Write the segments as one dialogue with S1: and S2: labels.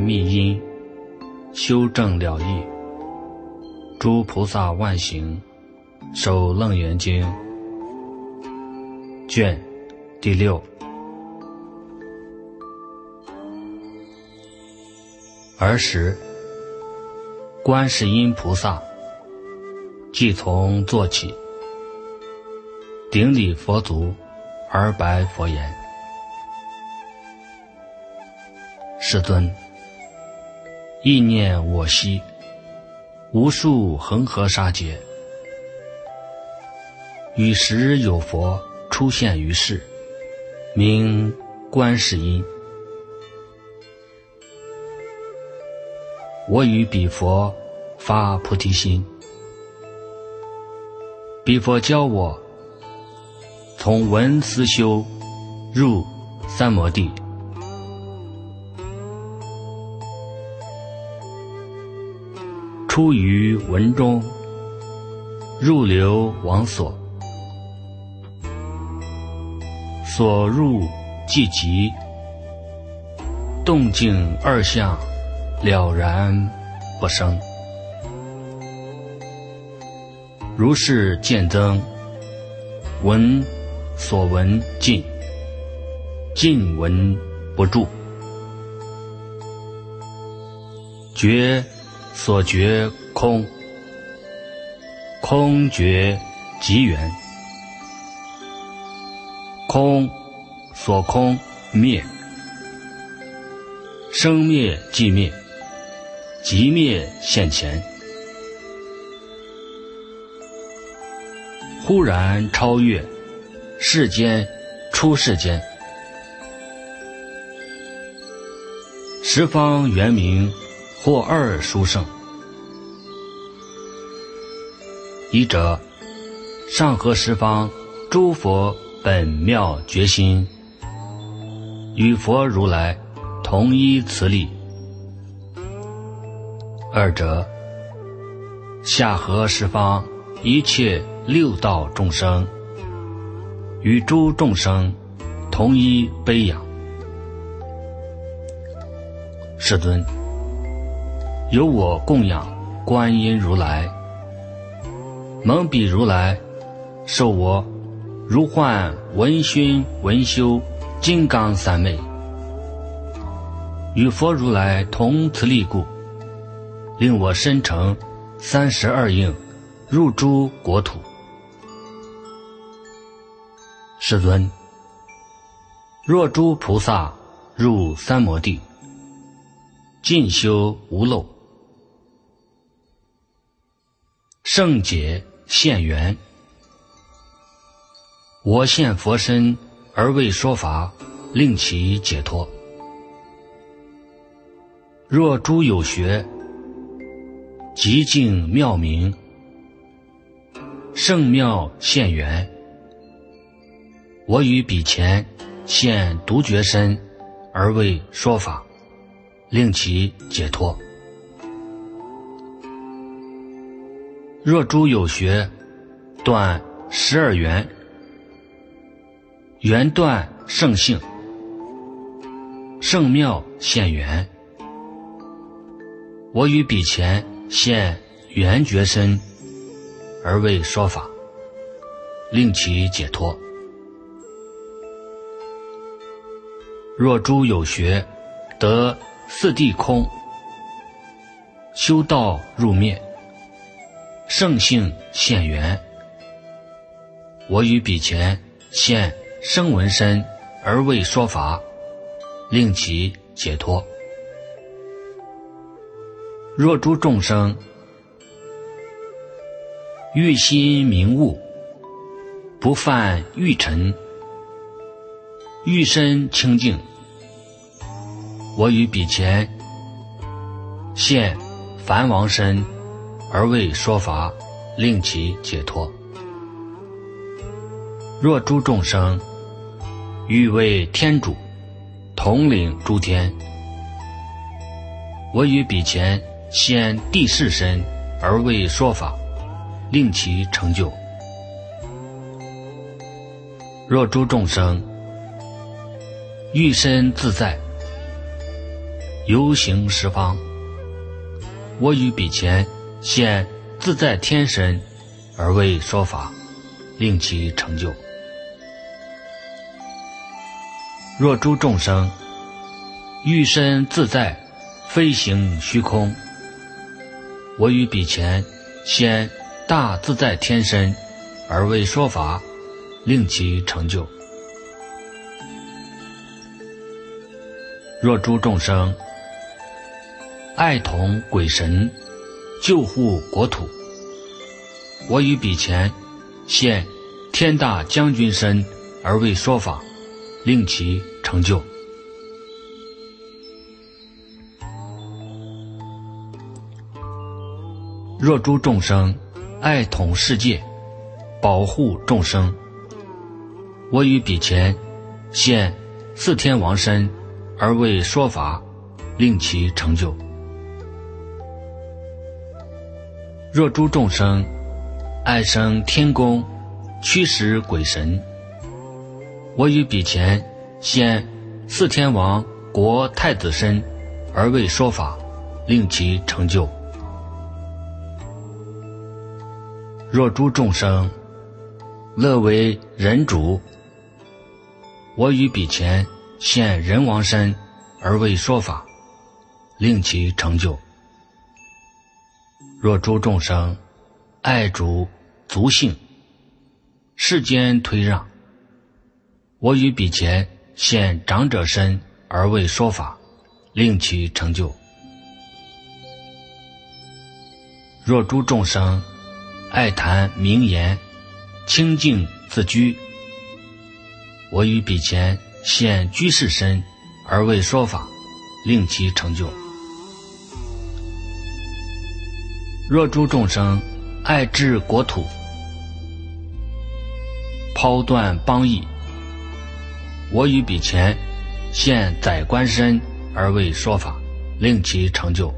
S1: 密因，修正了义。诸菩萨万行，守楞严经。卷第六。儿时，观世音菩萨即从坐起，顶礼佛足，而白佛言：“世尊，意念我昔无数恒河沙劫，与时有佛出现于世，名观世音。”我与彼佛发菩提心，彼佛教我从闻思修入三摩地，出于文中入流王所，所入即极，动静二相。了然不生，如是见增，闻所闻尽，尽闻不住，觉所觉空，空觉即缘，空所空灭，生灭即灭。即灭现前，忽然超越。世间，出世间，十方圆明或二殊胜。一者上合十方诸佛本妙觉心，与佛如来同一慈力。二者，下合十方一切六道众生，与诸众生同一悲仰。世尊，由我供养观音如来，蒙彼如来受我如幻闻熏闻修金刚三昧，与佛如来同慈力故。令我身成三十二应，入诸国土。世尊，若诸菩萨入三摩地，尽修无漏，圣解现缘，我现佛身而为说法，令其解脱。若诸有学。极静妙明，圣妙现缘。我于彼前现独觉身，而为说法，令其解脱。若诸有学断十二缘，缘断圣性，圣妙现缘。我于彼前。现缘觉身而为说法，令其解脱。若诸有学得四谛空，修道入灭，圣性现缘。我于彼前现声闻身而为说法，令其解脱。若诸众生欲心明悟，不犯欲尘，欲身清净，我于彼前现梵王身而为说法，令其解脱。若诸众生欲为天主，统领诸天，我于彼前。先地势身而为说法，令其成就。若诸众生欲身自在，游行十方。我于彼前现自在天身，而为说法，令其成就。若诸众生欲身自在，飞行虚空，我于彼前现大自在天身，而为说法，令其成就。若诸众生爱同鬼神，救护国土，我于彼前现天大将军身，而为说法，令其成就。若诸众生爱统世界，保护众生，我于彼前现四天王身。而为说法，令其成就。若诸众生爱生天宫，驱使鬼神，我于彼前现四天王国太子身，而为说法，令其成就。若诸众生乐为人主，我于彼前。现人王身而为说法，令其成就。若诸众生爱主足性，世间推让，我于彼前现长者身而为说法，令其成就。若诸众生爱谈名言，清净自居，我于彼前。现居士身而为说法，令其成就。若诸众生爱治国土，抛断邦邑，我于彼前现宰官身而为说法，令其成就。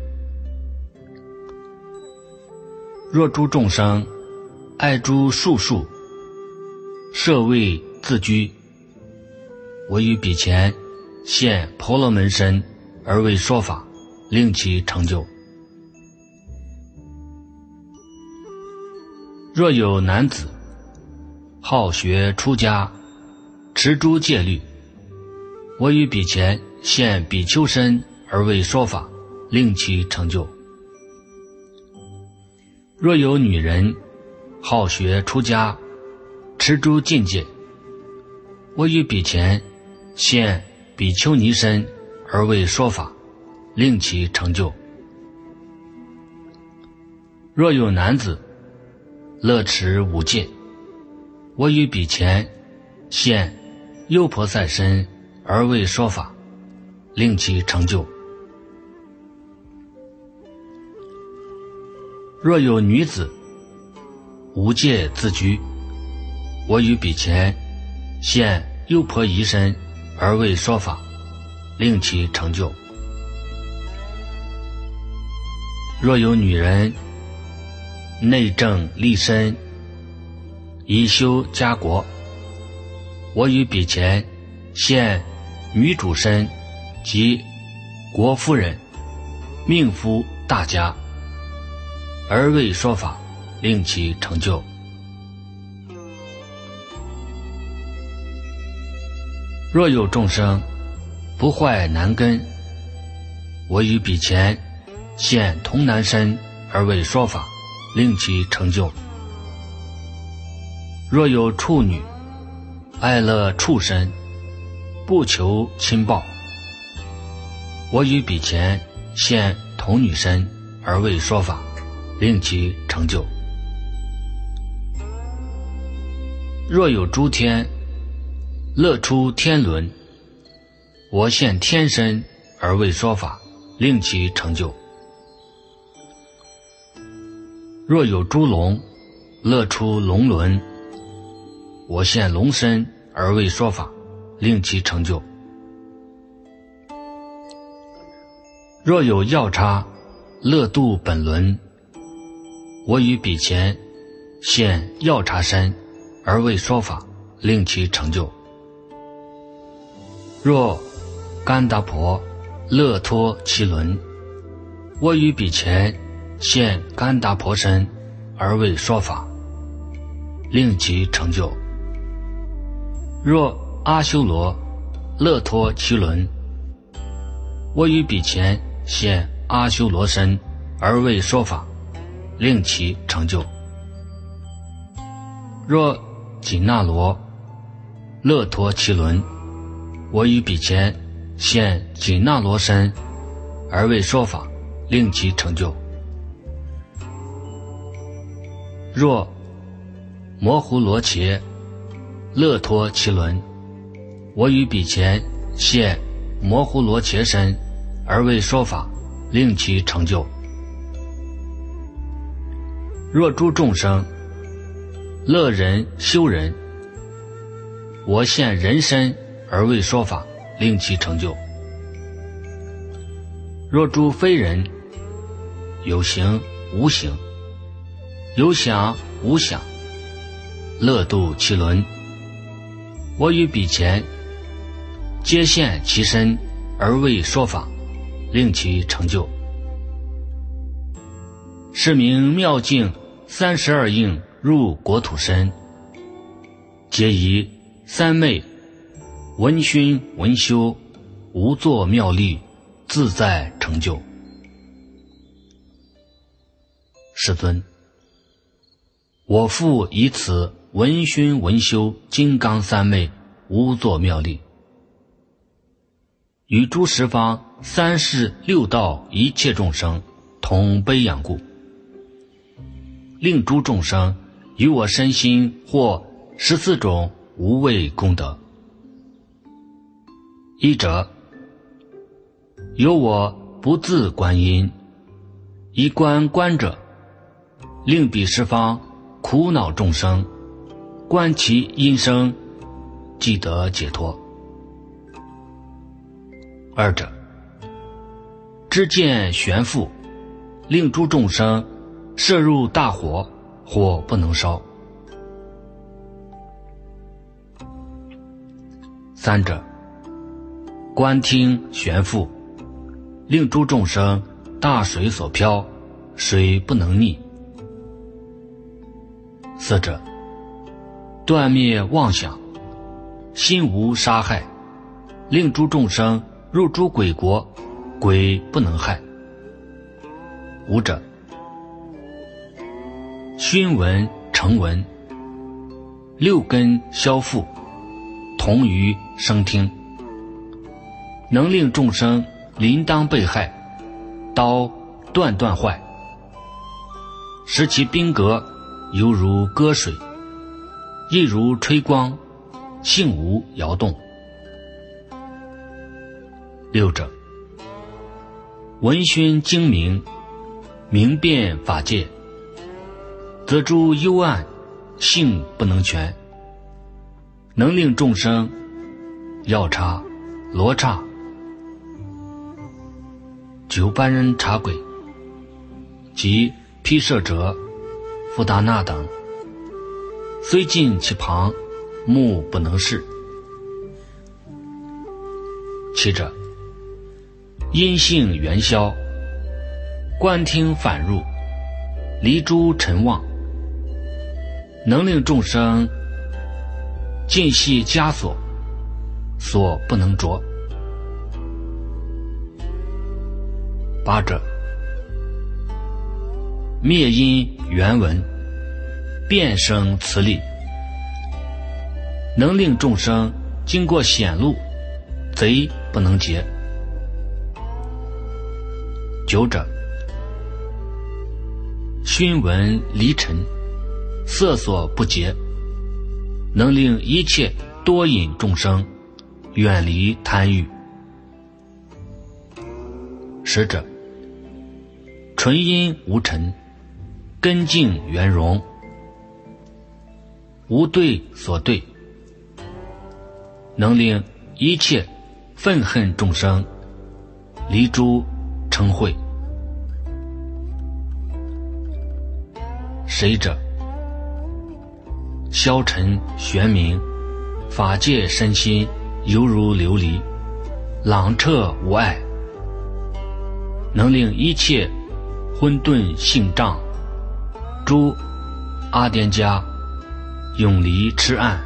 S1: 若诸众生爱诸术数，设位自居。我于彼前现婆罗门身而为说法，令其成就。若有男子好学出家，持诸戒律，我于彼前现比丘身而为说法，令其成就。若有女人好学出家，持诸禁戒，我于彼前。现比丘尼身而为说法，令其成就。若有男子乐持无戒，我于彼前现优婆塞身而为说法，令其成就。若有女子无戒自居，我于彼前现优婆夷身。而为说法，令其成就。若有女人内政立身，以修家国，我与彼前现女主身及国夫人、命夫大家，而为说法，令其成就。若有众生不坏男根，我与彼前现童男身而为说法，令其成就。若有处女爱乐畜生，不求亲报，我于彼前现童女身而为说法，令其成就。若有诸天。乐出天伦，我现天身而为说法，令其成就。若有诸龙乐出龙轮，我现龙身而为说法，令其成就。若有药叉乐度本轮，我于彼前现药叉身而为说法，令其成就。若甘达婆乐脱其轮。我于彼前现甘达婆身，而为说法，令其成就。若阿修罗乐脱其伦，我于彼前现阿修罗身，而为说法，令其成就。若紧那罗乐脱其伦，我于彼前现紧那罗身，而为说法，令其成就。若摩胡罗伽乐脱其轮，我于彼前现摩胡罗伽身，而为说法，令其成就。若诸众生。乐人修人，我现人身而为说法，令其成就。若诸非人，有形无形，有想无想，乐度其轮，我于彼前皆现其身而为说法，令其成就。是名妙境三十二应。入国土身，皆以三昧闻熏闻修，无作妙力，自在成就。世尊，我复以此闻熏闻修金刚三昧，无作妙力，与诸十方三世六道一切众生同悲仰故，令诸众生。与我身心或十四种无畏功德。一者，有我不自观音，以观观者，令彼十方苦恼众生观其音声，即得解脱。二者，知见悬复，令诸众生摄入大火。火不能烧。三者，观听悬复，令诸众生大水所漂，水不能逆。四者，断灭妄想，心无杀害，令诸众生入诸鬼国，鬼不能害。五者。熏闻成闻，六根消复，同于声听，能令众生临当被害，刀断断坏，使其兵革犹如割水，亦如吹光，性无摇动。六者，闻熏精明，明辨法界。则诸幽暗性不能全，能令众生药叉、罗刹、九般人茶鬼及披舍者、富达那等，虽近其旁，目不能视。七者阴性元宵，观听反入，离诸尘妄。能令众生尽系枷锁，所不能着。八者灭因原文，变生磁力，能令众生经过险路，贼不能劫。九者熏闻离尘。色所不洁，能令一切多引众生远离贪欲。使者纯阴无尘，根净圆融，无对所对，能令一切愤恨众生离诸嗔恚。谁者？消沉玄明，法界身心犹如琉璃，朗澈无碍，能令一切混沌性障，诸阿颠家永离痴暗。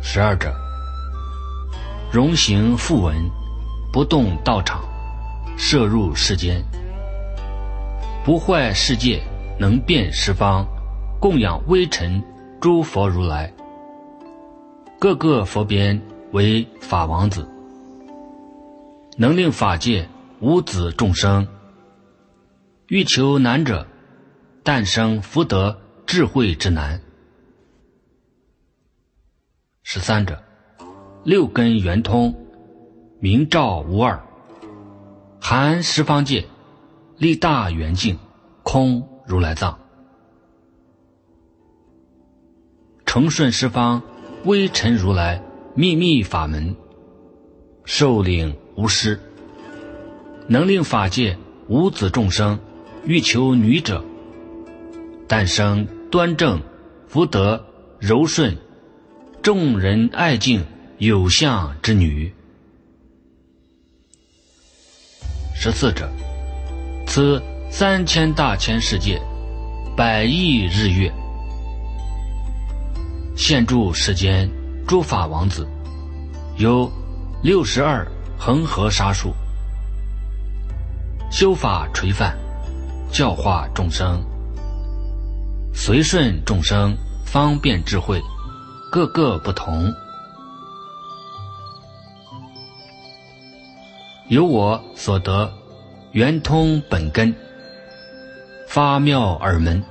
S1: 十二者，容行复文，不动道场，摄入世间，不坏世界，能变十方，供养微尘诸佛如来，各个佛边为法王子，能令法界无子众生，欲求难者，诞生福德智慧之难。十三者，六根圆通，明照无二，含十方界，立大圆镜，空如来藏，承顺十方微尘如来秘密法门，受领无失，能令法界无子众生欲求女者，诞生端正福德柔顺。众人爱敬有相之女，十四者，此三千大千世界，百亿日月，现住世间诸法王子，有六十二恒河沙数，修法垂范，教化众生，随顺众生，方便智慧。各个不同，由我所得圆通本根，发妙耳门，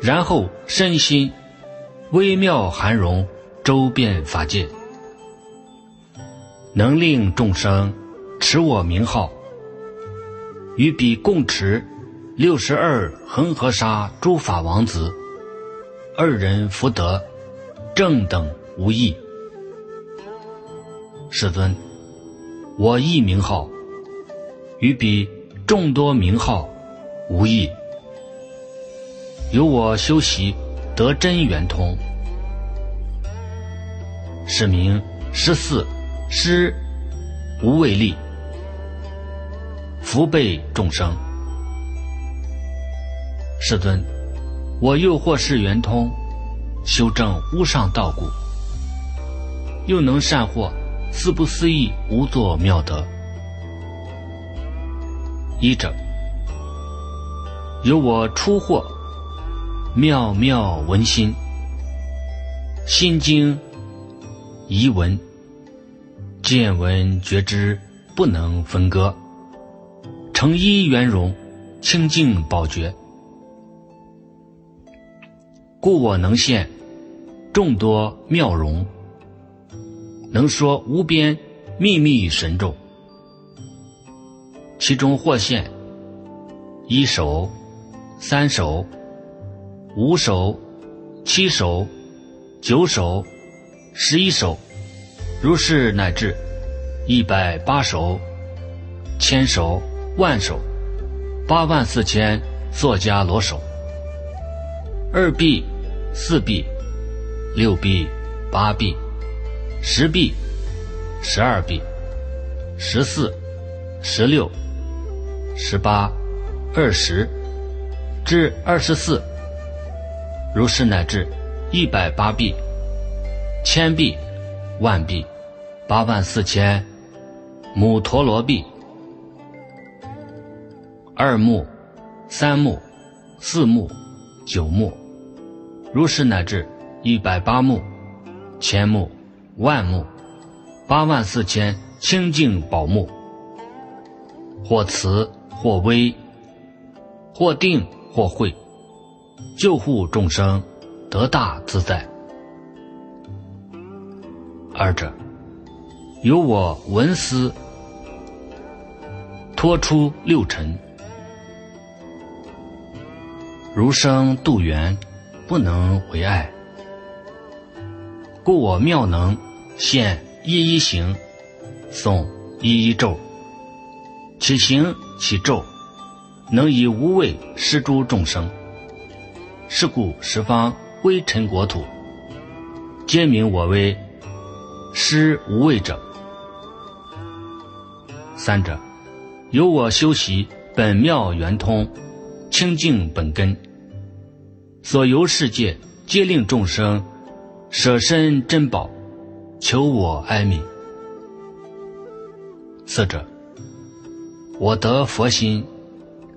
S1: 然后身心微妙含容，周遍法界，能令众生持我名号，与彼共持六十二恒河沙诸法王子。二人福德正等无异，世尊，我一名号与彼众多名号无异，由我修习得真圆通，是名十四施无畏力，福备众生，世尊。我又或是圆通，修正无上道故，又能善获四不思议无作妙德。一者，有我出获妙妙文心，心经遗文，见闻觉知不能分割，成一圆融，清净宝觉。故我能现众多妙容，能说无边秘密神咒，其中或现一首、三首、五首、七首、九首、十一首，如是乃至一百八首、千首、万首、八万四千作家罗手，二臂。四臂，六臂，八臂，十臂，十二臂，十四，十六，十八，二十，至二十四，如是乃至一百八臂，千臂，万臂，八万四千，母陀罗臂，二目，三目，四目，九目。如是乃至一百八目、千目、万目、八万四千清净宝目，或慈或威，或定或慧，救护众生得大自在。二者，由我闻思，脱出六尘，如生度缘。不能为爱，故我妙能现一一行，诵一一咒，其行其咒，能以无畏施诸众生。是故十方微尘国土，皆名我为施无畏者，三者，由我修习本妙圆通，清净本根，所游世界皆令众生舍身珍宝，求我哀悯。次者，我得佛心，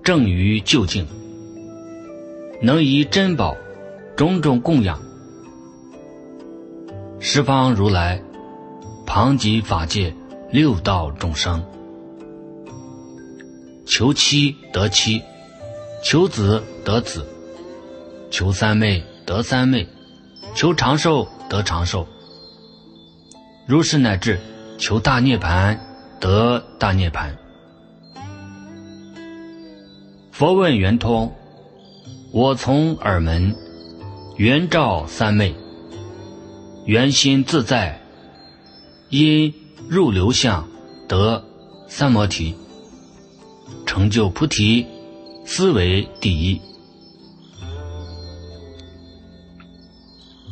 S1: 正于究竟，能以珍宝种种供养十方如来。旁及法界六道众生，求妻得妻，求子得子，求三昧得三昧，求长寿得长寿。如是乃至求大涅槃得大涅槃。佛问圆通，我从耳门圆照三昧，圆心自在。因入流相得三摩提，成就菩提，思维第一。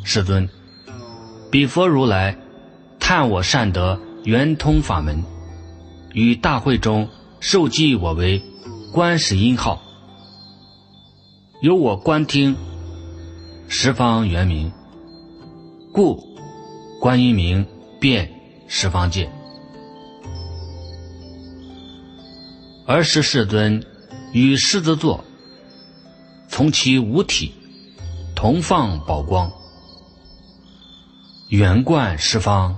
S1: 世尊，彼佛如来叹我善得圆通法门，于大会中授记我为观世音号，由我观听十方圆明，故观音名遍。十方界，而时世尊与狮子座，从其五体同放宝光，圆贯十方，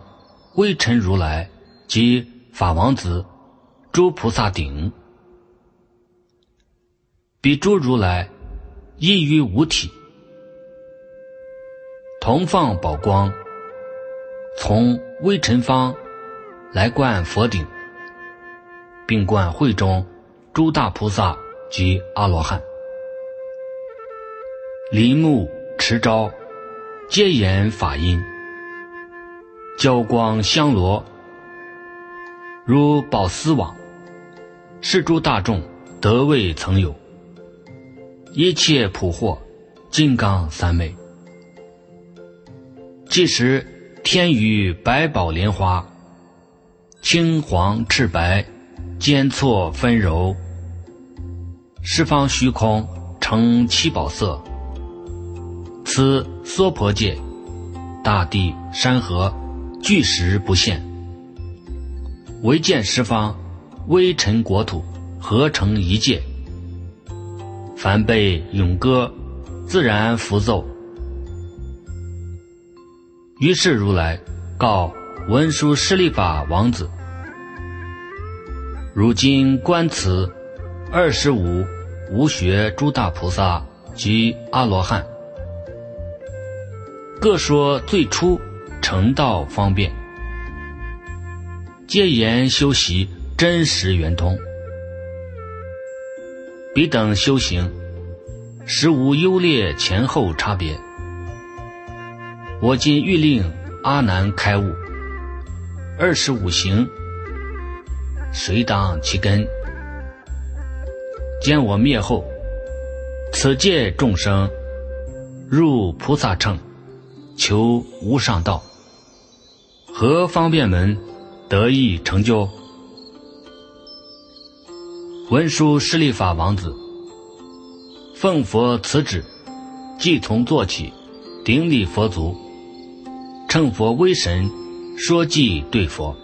S1: 微尘如来及法王子诸菩萨顶，彼诸如来亦于五体同放宝光。从微尘方来观佛顶，并观会中诸大菩萨及阿罗汉，林木持招，皆言法音，交光香罗，如宝丝网，是诸大众得未曾有，一切普获金刚三昧，即时。天宇百宝莲花，青黄赤白，间错纷柔。十方虚空成七宝色。此娑婆界，大地山河，巨石不现。唯见十方微尘国土合成一界。凡被咏歌，自然浮奏。于是如来告文殊师利法王子：“如今观此二十五无学诸大菩萨及阿罗汉，各说最初成道方便，皆言修习真实圆通。彼等修行，实无优劣前后差别。”我今欲令阿难开悟，二十五行，随当其根。见我灭后，此界众生入菩萨乘，求无上道，何方便门得以成就？文殊师利法王子，奉佛此旨，即从做起，顶礼佛足。乘佛威神，说偈对佛。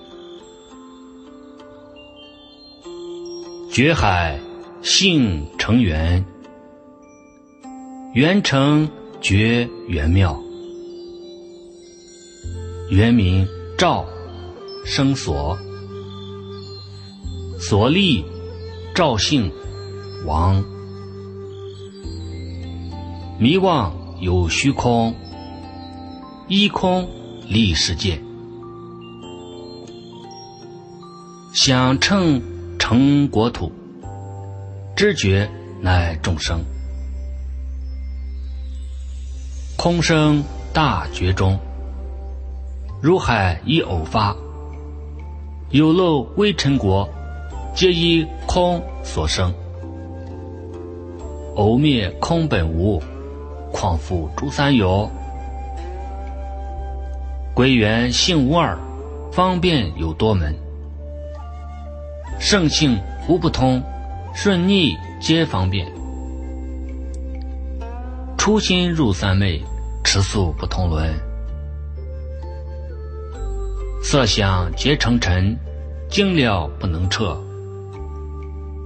S1: 觉海性成缘，缘成觉缘妙。原名赵生所，所立赵姓王。迷妄有虚空，一空。立世界，想乘成国土，知觉乃众生。空生大觉中，如海一偶发，有漏微尘国，皆依空所生。偶灭空本无，况复诸三有？归元性无二，方便有多门。圣性无不通，顺逆皆方便。初心入三昧，持素不同伦。色想皆成尘，精了不能彻。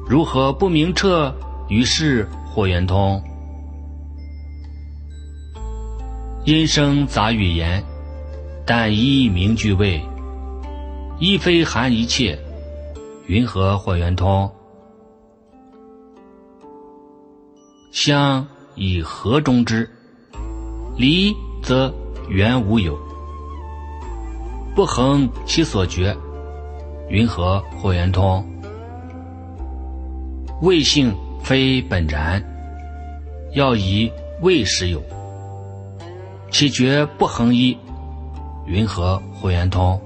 S1: 如何不明彻？于是或圆通。音声杂语言，但一名句位。一非含一切，云何或圆通？相以和中之，离则原无有。不恒其所觉，云何或圆通？味性非本然，要以味实有。其觉不恒一，云何或圆通？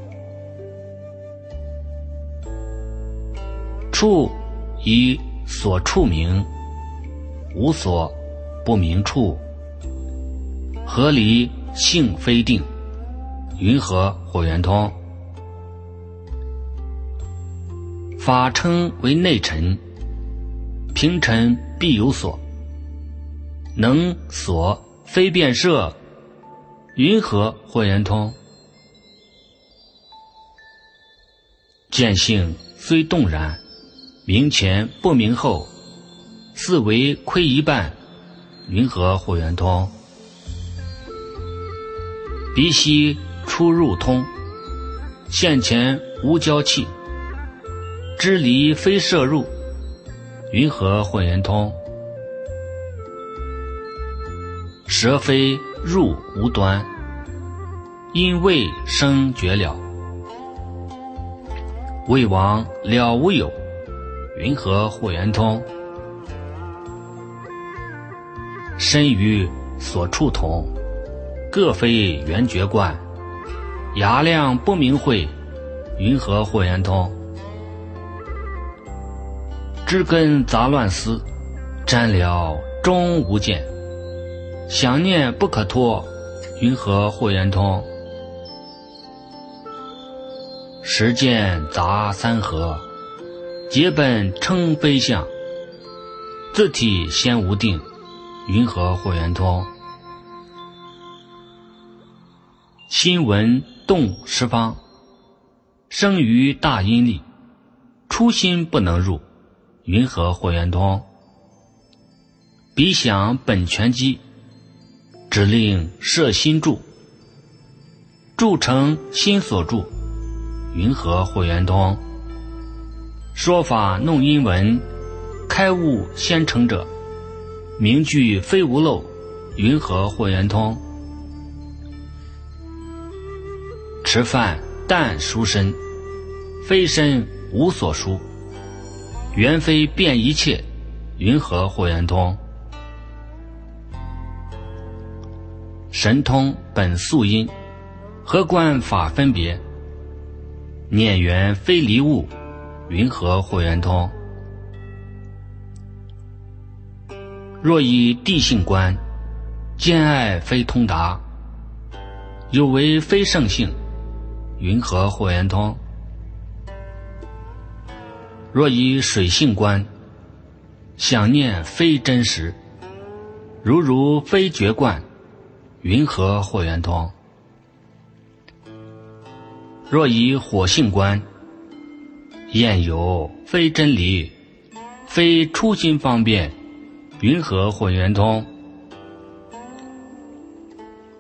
S1: 处以所处名，无所不明处。合离性非定。云何或圆通？法称为内尘，平尘必有所，能所非变色，云何或圆通？见性虽动然，明前不明后，四为亏一半，云何或圆通？鼻息。出入通，现前无交气，知离非摄入，云何混圆通？舌非入无端，因未生绝了，未亡了无有，云何或圆通？身于所处同，各非圆觉观。牙量不明慧，云何或圆通？知根杂乱思，沾了终无见。想念不可脱，云何或圆通？实见杂三合，结本称非相。自体先无定，云何或圆通？心闻。动十方，生于大阴力，初心不能入，云何或圆通？彼想本全机，指令摄心住，住成心所住，云何或圆通？说法弄阴文，开悟先成者，名句非无漏，云何或圆通？吃饭但书身，非身无所书。缘非变一切，云何或圆通？神通本素因，何观法分别？念缘非离物，云何或圆通？若以地性观，兼爱非通达，有为非圣性。云何或圆通？若以水性观，想念非真实，如如非觉观，云何或圆通？若以火性观，厌有非真理，非初心方便，云何或圆通？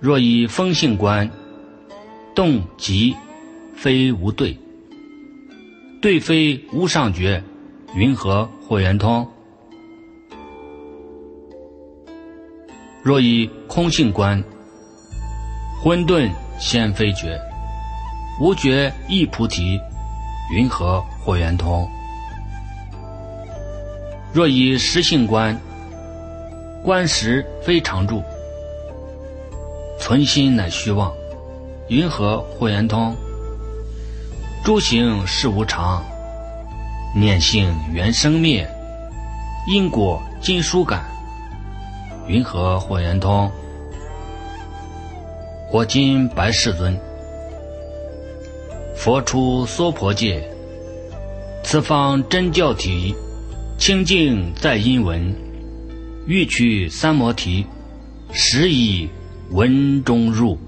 S1: 若以风性观，动即。非无对，对非无上觉，云何或圆通？若以空性观，混沌先非觉，无觉亦菩提，云何或圆通？若以实性观，观时非常住，存心乃虚妄，云何或圆通？诸行是无常，念性缘生灭，因果尽疏感，云何或圆通？我今白世尊，佛出娑婆界，此方真教体，清净在因文，欲取三摩提，实以文中入，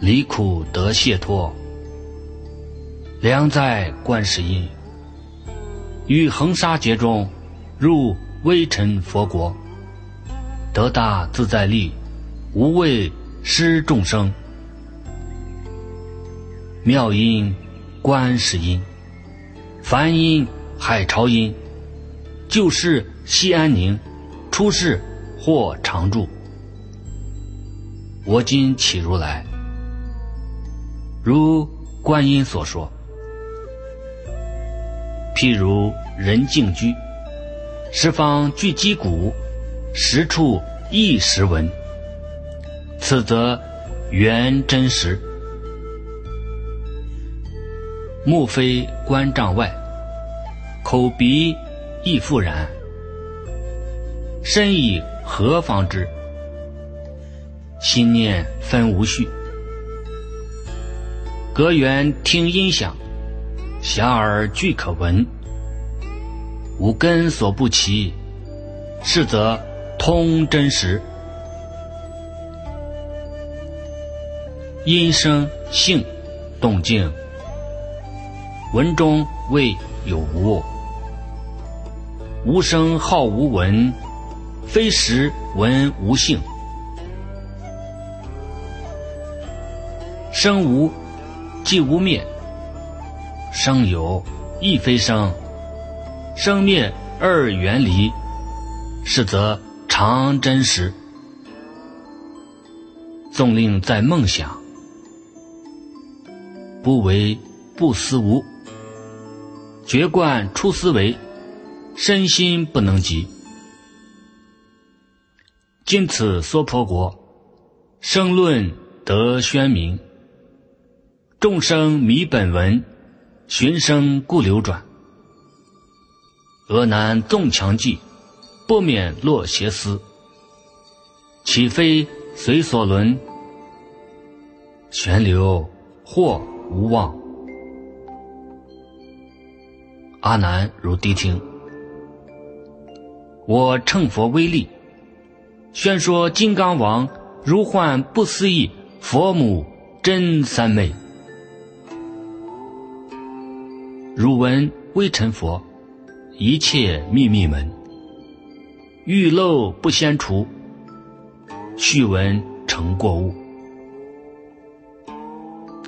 S1: 离苦得解脱，良在观世音。于恒沙劫中，入微尘佛国，得大自在力，无畏施众生。妙音观世音，梵音海潮音，旧世西安宁，出世或常住。我今起如来，如观音所说。譬如人静居，十方具击鼓，十处一时闻。此则缘真实。目非观障外，口鼻亦复然。身以何方知？心念分无序。隔缘听音响。遐而俱可闻，无根所不齐，是则通真实。音声性动静，闻中未有无，无声好无闻，非实闻无性，生无即无灭。生有亦非生，生灭二缘离，是则常真实。纵令在梦想，不为不思无，觉观出思维，身心不能及。今此娑婆国，生论得宣明，众生迷本文。寻声故流转，俄难纵强记，不免落邪思。岂非随所轮？泉流或无望。阿难如谛听，我乘佛威力，宣说金刚王如幻不思议佛母真三昧。汝闻微尘佛，一切秘密门，欲漏不先除，续闻成过物。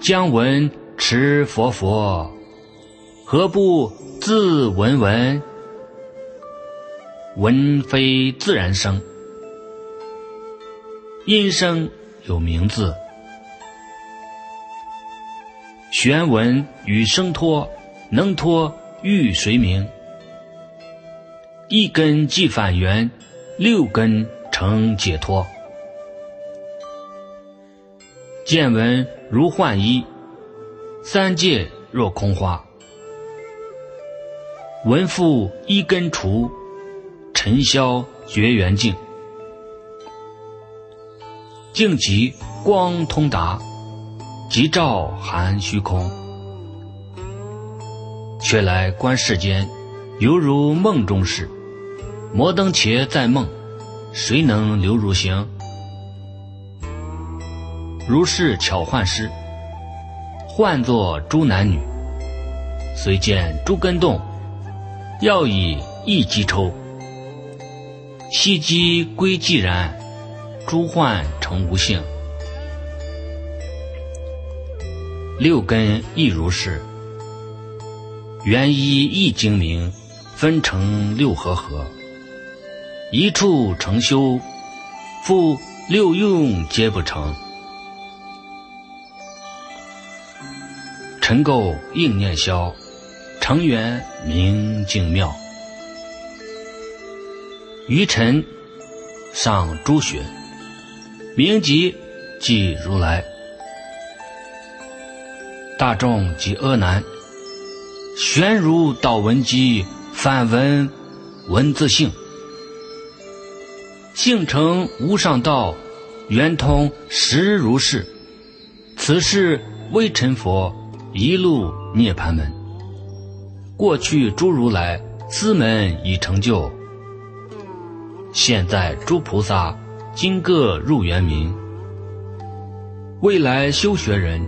S1: 将闻持佛佛，何不自闻闻？闻非自然生，音声有名字，玄文与声托。能托欲谁明？一根即反缘，六根成解脱。见闻如幻衣，三界若空花。闻复一根除，尘消绝缘净。净极光通达，即照含虚空。却来观世间，犹如梦中事。摩登伽在梦，谁能留如行？如是巧幻师，唤作诸男女。虽见诸根动，要以一击抽。悉机归寂然，诸幻成无性。六根亦如是。元一一精明，分成六合合，一处成修，复六用皆不成。尘垢应念消，成缘明净妙。于尘上诸学，名即即如来。大众即阿难。玄如道文机，梵文文字性，性成无上道，圆通实如是。此是微尘佛一路涅盘门，过去诸如来司门已成就，现在诸菩萨今各入圆明。未来修学人，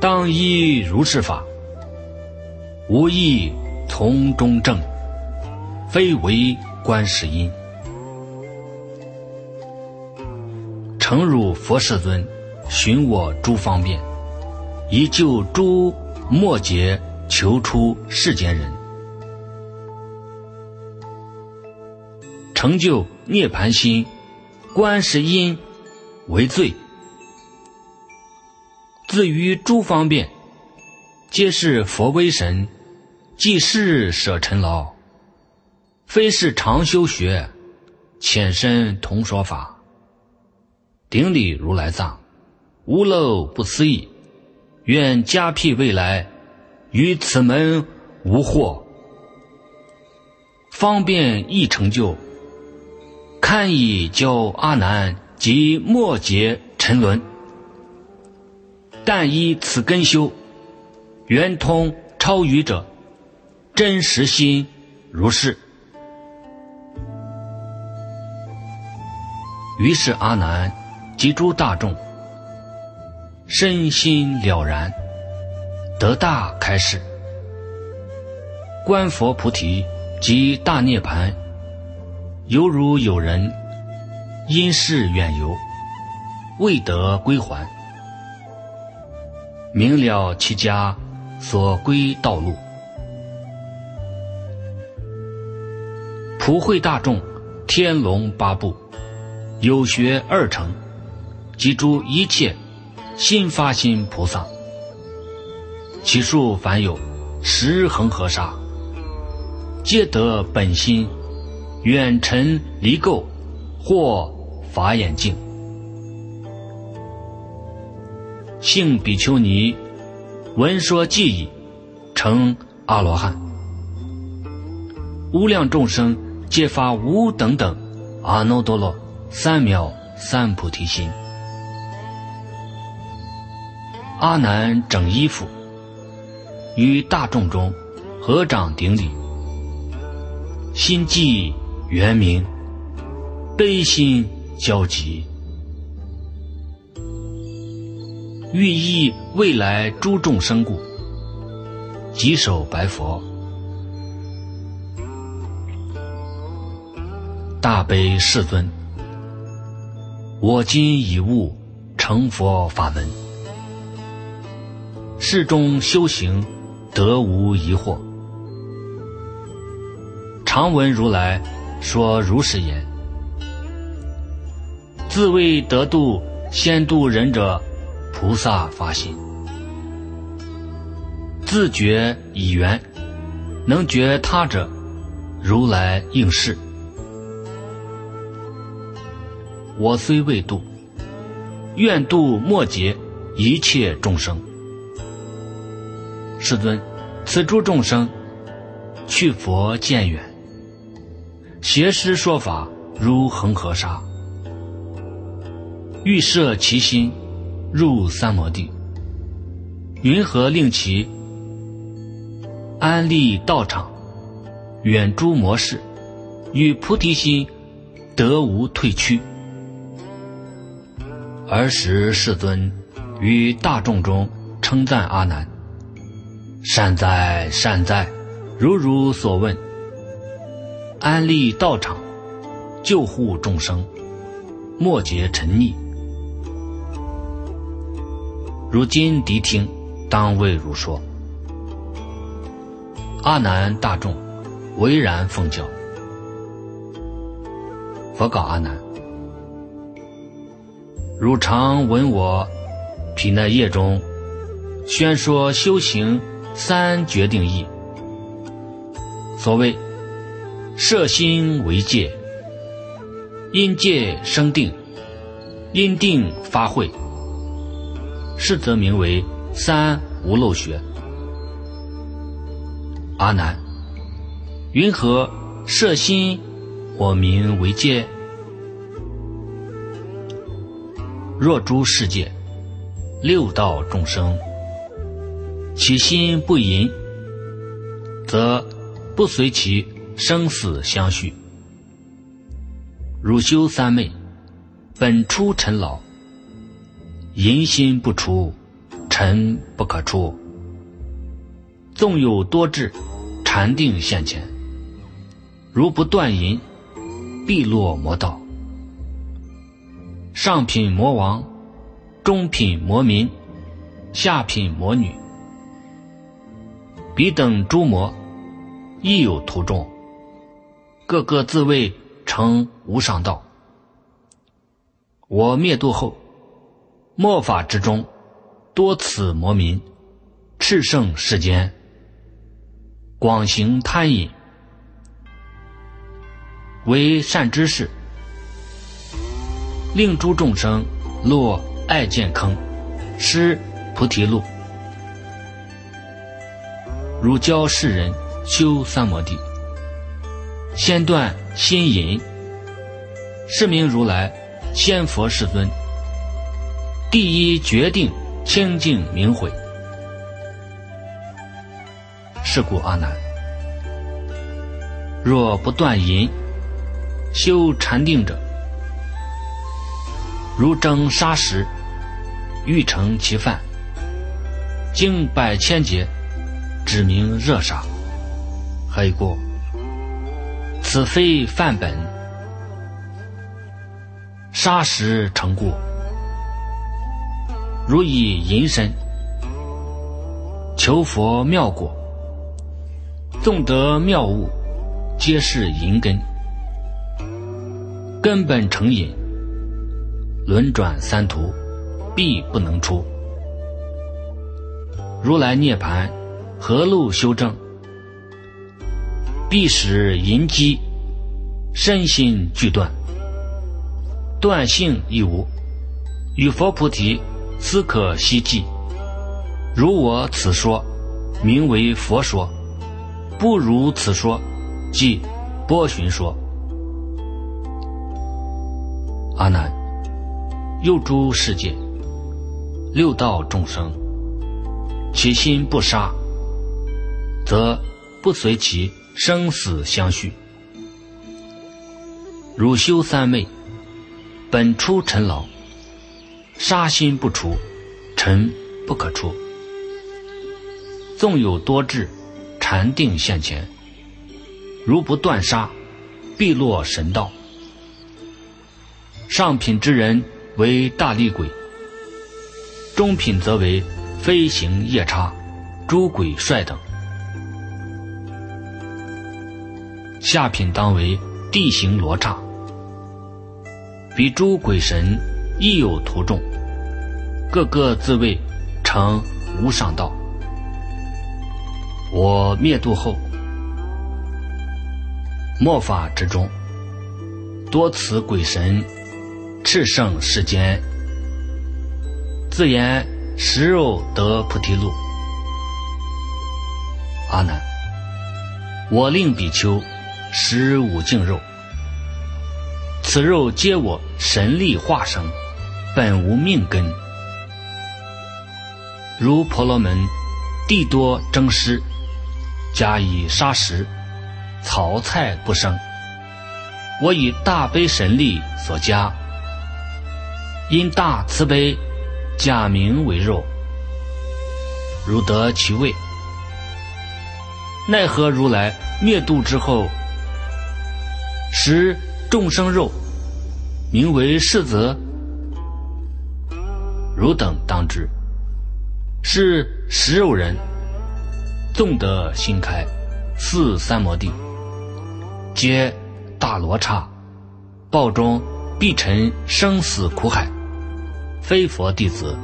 S1: 当依如是法，无益从中正，非为观世音。诚如佛世尊，寻我诸方便，以救诸末劫。求出世间人，成就涅盘心，观世音为最。自于诸方便，皆是佛威神，济世舍尘劳。非是常修学，浅深同说法。顶礼如来藏，无漏不思议。愿加辟未来。于此门无惑，方便易成就，堪以教阿难及末劫沉沦。但依此根修，圆通超愚者，真实心如是。于是阿难及诸大众，身心了然。得大开示，观佛菩提及大涅盘，犹如有人因事远游，未得归还，明了其家所归道路。普惠大众，天龙八部，有学二乘，及诸一切心发心菩萨。其数凡有十恒河沙，皆得本心，远尘离垢，或法眼净。性比丘尼闻说记忆，成阿罗汉。无量众生皆发无等等阿耨多罗三藐三菩提心。阿难整衣服。于大众中合掌顶礼，心悸原名，悲心交集，寓意未来诸众生故，稽首白佛，大悲世尊，我今已悟成佛法门，世中修行。得无疑惑。常闻如来说如是言：自谓得度先度人者，菩萨发心；自觉已缘，能觉他者，如来应是。我虽未度，愿度末劫一切众生。世尊。此诸众生，去佛渐远，邪师说法如恒河沙，欲摄其心入三摩地，云何令其安立道场，远诸魔事，与菩提心得无退屈？尔时世尊于大众中称赞阿难。善哉善哉，如如所问，安立道场，救护众生，莫结沉溺。如今谛听，当为如说。阿难大众，唯然奉教。佛告阿难：汝常闻我毗那业中宣说修行。三决定义。所谓摄心为戒，因戒生定，因定发慧，是则名为三无漏学。阿难，云何摄心我名为戒？若诸世界六道众生。其心不淫，则不随其生死相续。汝修三昧，本出尘劳，淫心不除，尘不可出。纵有多智，禅定现前，如不断淫，必落魔道。上品魔王，中品魔民，下品魔女，彼等诸魔，亦有徒众，个个自谓成无上道。我灭度后，末法之中，多此魔民，炽盛世间，广行贪淫，为善知识。令诸众生落爱见坑，失菩提路。如教世人修三摩地，先断心淫，是名如来先佛世尊。第一决定清净明慧。是故阿难，若不断淫，修禅定者。如蒸砂石，欲成其饭，经百千劫，指明热砂。黑过，此非范本，砂石成故。如以银身求佛妙果，纵得妙物，皆是银根，根本成瘾。轮转三途，必不能出。如来涅盘，何路修正？必使淫机，身心俱断，断性亦无。与佛菩提，斯可希冀。如我此说，名为佛说；不如此说，即波旬说。阿难。又诸世界，六道众生，其心不杀，则不随其生死相续。汝修三昧，本出尘劳，杀心不除，尘不可出。纵有多智，禅定现前，如不断杀，必落神道。上品之人。为大力鬼，中品则为飞行夜叉、诸鬼帅等，下品当为地形罗刹。比诸鬼神亦有徒众，个个自谓成无上道。我灭度后，末法之中，多此鬼神。炽盛世间，自言食肉得菩提路。阿难，我令比丘食五净肉，此肉皆我神力化生，本无命根。如婆罗门地多蒸湿，加以砂石，草菜不生。我以大悲神力所加。因大慈悲，假名为肉，如得其味，奈何如来灭度之后，食众生肉，名为世则？汝等当知，是食肉人，纵得心开，四三摩地，皆大罗刹，报中必沉生死苦海。非佛弟子，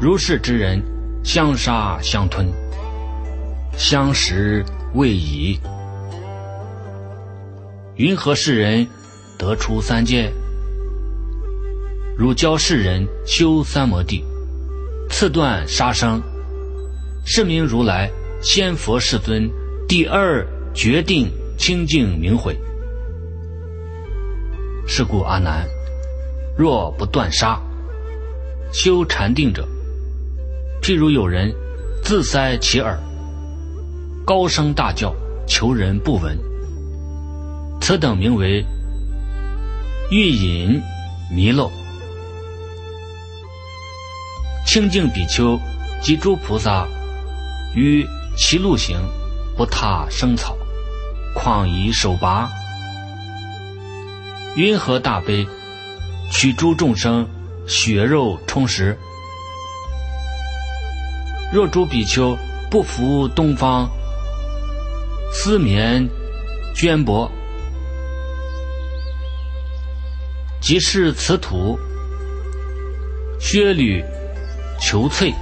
S1: 如是之人，相杀相吞，相食未已。云何世人得出三界？如教世人修三摩地，次断杀生，是名如来先佛世尊第二决定清净明慧。是故阿难。若不断杀，修禅定者，譬如有人自塞其耳，高声大叫，求人不闻。此等名为欲饮弥漏。清净比丘及诸菩萨于其路行，不踏生草，况以手拔。云何大悲，取诸众生血肉充实？若诸比丘不服东方丝绵绢帛，即是此土靴履裘翠，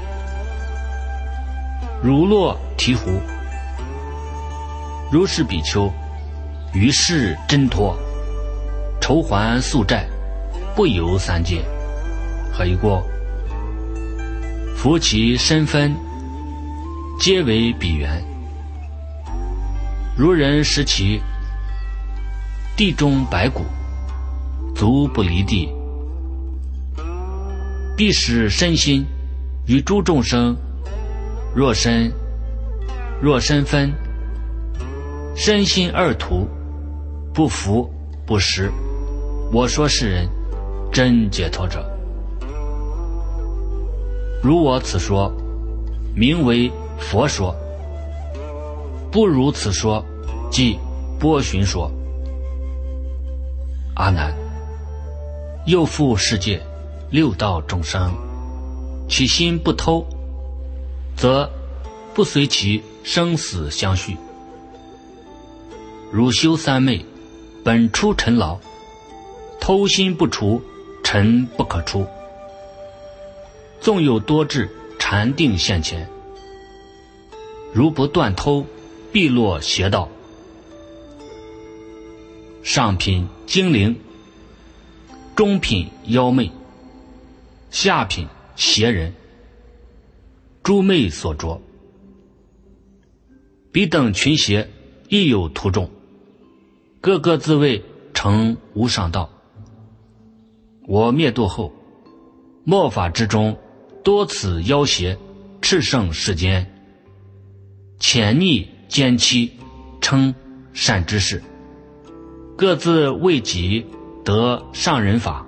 S1: 如落醍醐。如是比丘，于是挣脱。筹还宿债，不由三界，何以过？夫其身分，皆为彼缘。如人食其地中白骨，足不离地，必使身心与诸众生，若身若身分，身心二途，不服不食。我说世人真解脱者，如我此说，名为佛说；不如此说，即波旬说。阿难，又复世界六道众生，其心不偷，则不随其生死相续。如修三昧，本出尘劳。偷心不除，尘不可出。纵有多智，禅定现前。如不断偷，必落邪道。上品精灵，中品妖媚，下品邪人。诸魅所着，彼等群邪亦有徒众，个个自谓成无上道。我灭度后，末法之中，多此妖邪，炽盛世间，潜匿奸欺，称善知识，各自为己得上人法，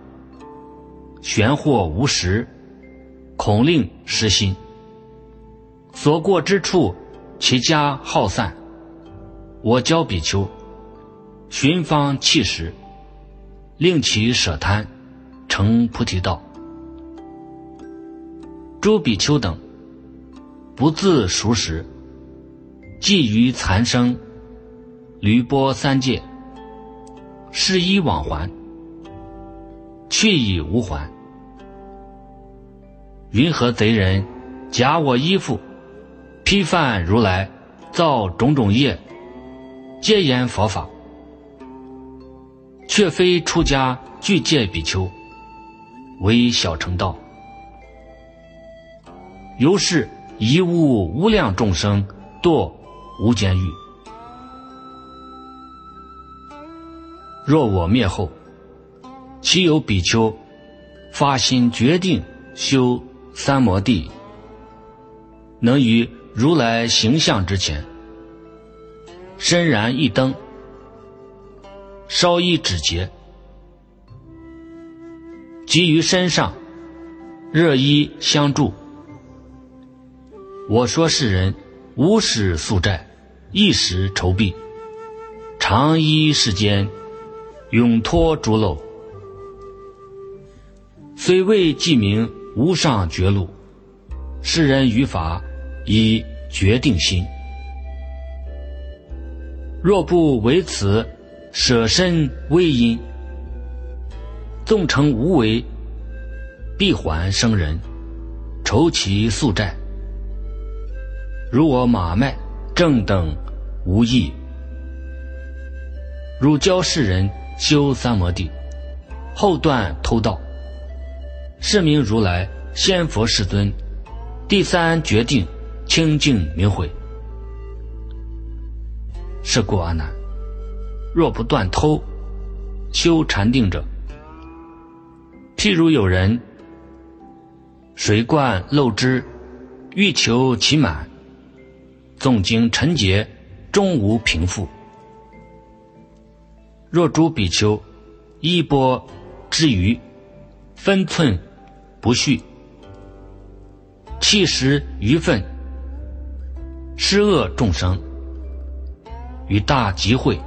S1: 玄惑无实，恐令失心。所过之处，其家耗散。我教比丘，寻方弃食，令其舍贪。成菩提道，诸比丘等不自熟食，寄于残生，履波三界，施衣往还，去已无还。云何贼人假我衣服，批犯如来，造种种业，皆言佛法，却非出家具戒比丘。为小乘道，由是一物无量众生堕无间狱。若我灭后，岂有比丘发心决定修三摩地，能于如来形象之前，身燃一灯，烧一指节？及于身上，热衣相助。我说世人无始宿债，一时筹币，长衣世间，永脱诸漏。虽未记名无上绝路，世人于法以决定心。若不为此舍身为因。纵成无为，必还生人，筹其宿债。如我马麦正等无益，汝教世人修三摩地，后断偷盗，是名如来先佛世尊。第三决定清净明慧。是故阿难，若不断偷，修禅定者。譬如有人水灌漏之，欲求其满，纵经尘劫，终无平复。若诸比丘衣钵之余，分寸不序，弃食余分，施恶众生，与大集会，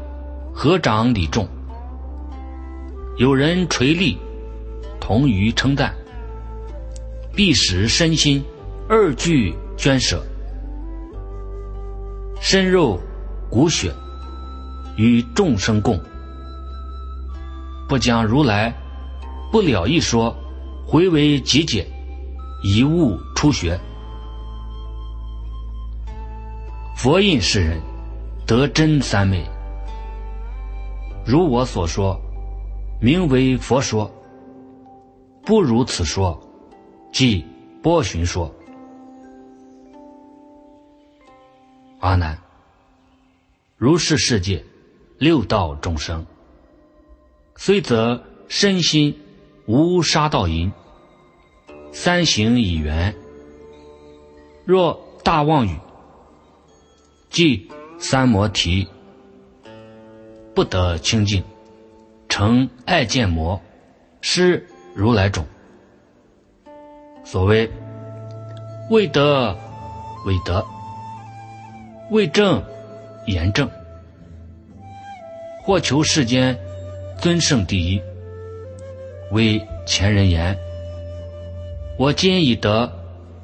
S1: 合掌礼众，有人垂立，同于称赞，必使身心二俱捐舍，身肉骨血与众生共。不将如来不了一说，回为极简，以悟初学。佛印世人得真三昧，如我所说，名为佛说。不如此说，即波旬说。阿难，如是世界六道众生。虽则身心无杀道淫，三行已圆。若大妄语，即三摩提，不得清净，成爱见魔，失如来种。所谓未得未得，未正言正，或求世间。尊圣第一，为前人言：“我今已得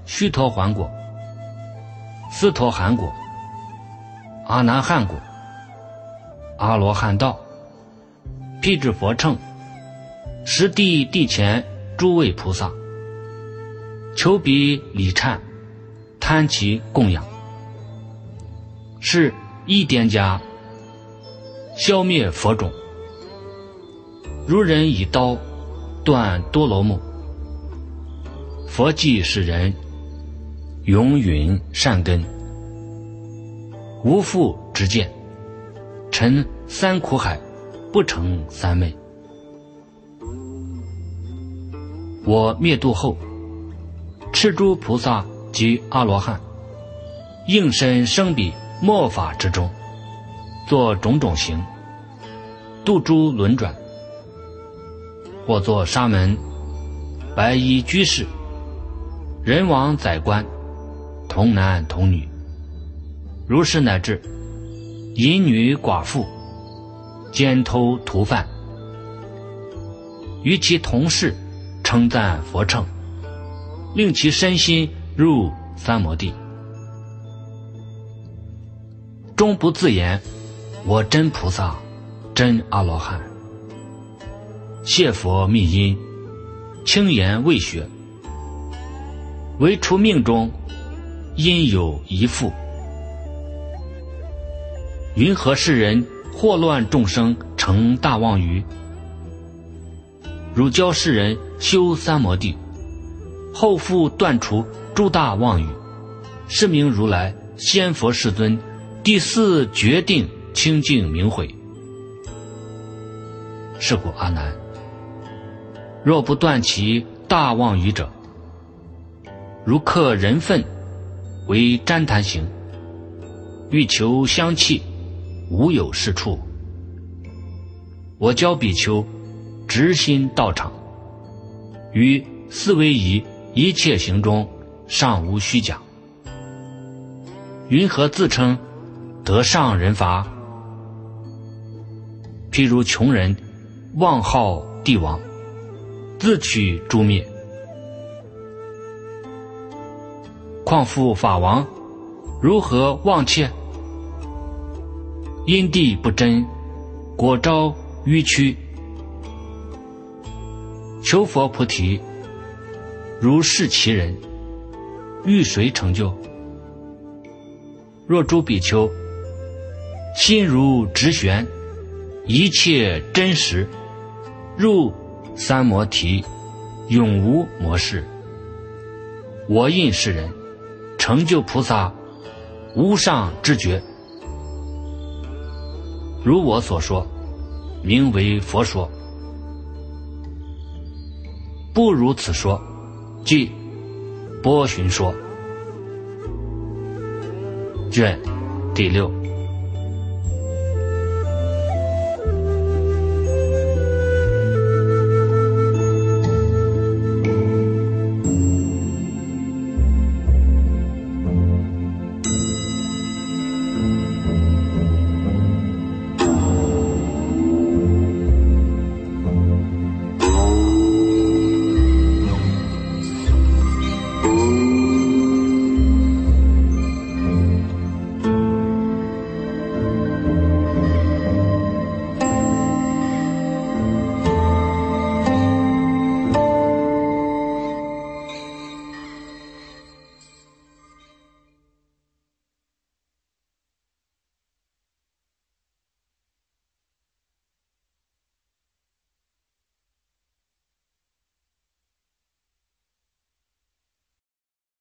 S1: 须陀洹果、斯陀含果、阿难汉果、阿罗汉道，辟支佛乘，十地地前诸位菩萨，求彼礼忏，贪其供养，是一点家，消灭佛种。”如人以刀断多罗木，佛即是人永允善根，无复之见，沉三苦海，不成三昧。我灭度后，赤诸菩萨及阿罗汉，应身生彼末法之中，作种种行，度诸轮转。或作沙门、白衣居士、人王宰官、童男童女，如是乃至淫女寡妇、奸偷屠犯，与其同事称赞佛乘，令其身心入三摩地，终不自言：“我真菩萨，真阿罗汉。”谢佛密因，轻言未学，唯除命中，因有一父。云何世人祸乱众生成大妄语？汝教世人修三摩地，后复断除诸大妄语，是名如来先佛世尊第四决定清净明慧。是故阿难。若不断其大妄语者，如克人粪为旃檀行，欲求香气，无有是处。我教比丘直心道场，于四维仪一切行中，尚无虚假。云何自称得上人法？譬如穷人妄号帝王。自取诛灭，况复法王如何忘切？因地不真，果招迂曲。求佛菩提，如是其人，欲谁成就？若诸比丘心如直弦，一切真实，入。三摩提，永无魔事。我应世人，成就菩萨无上之觉。如我所说，名为佛说。不如此说，即波旬说。卷第六。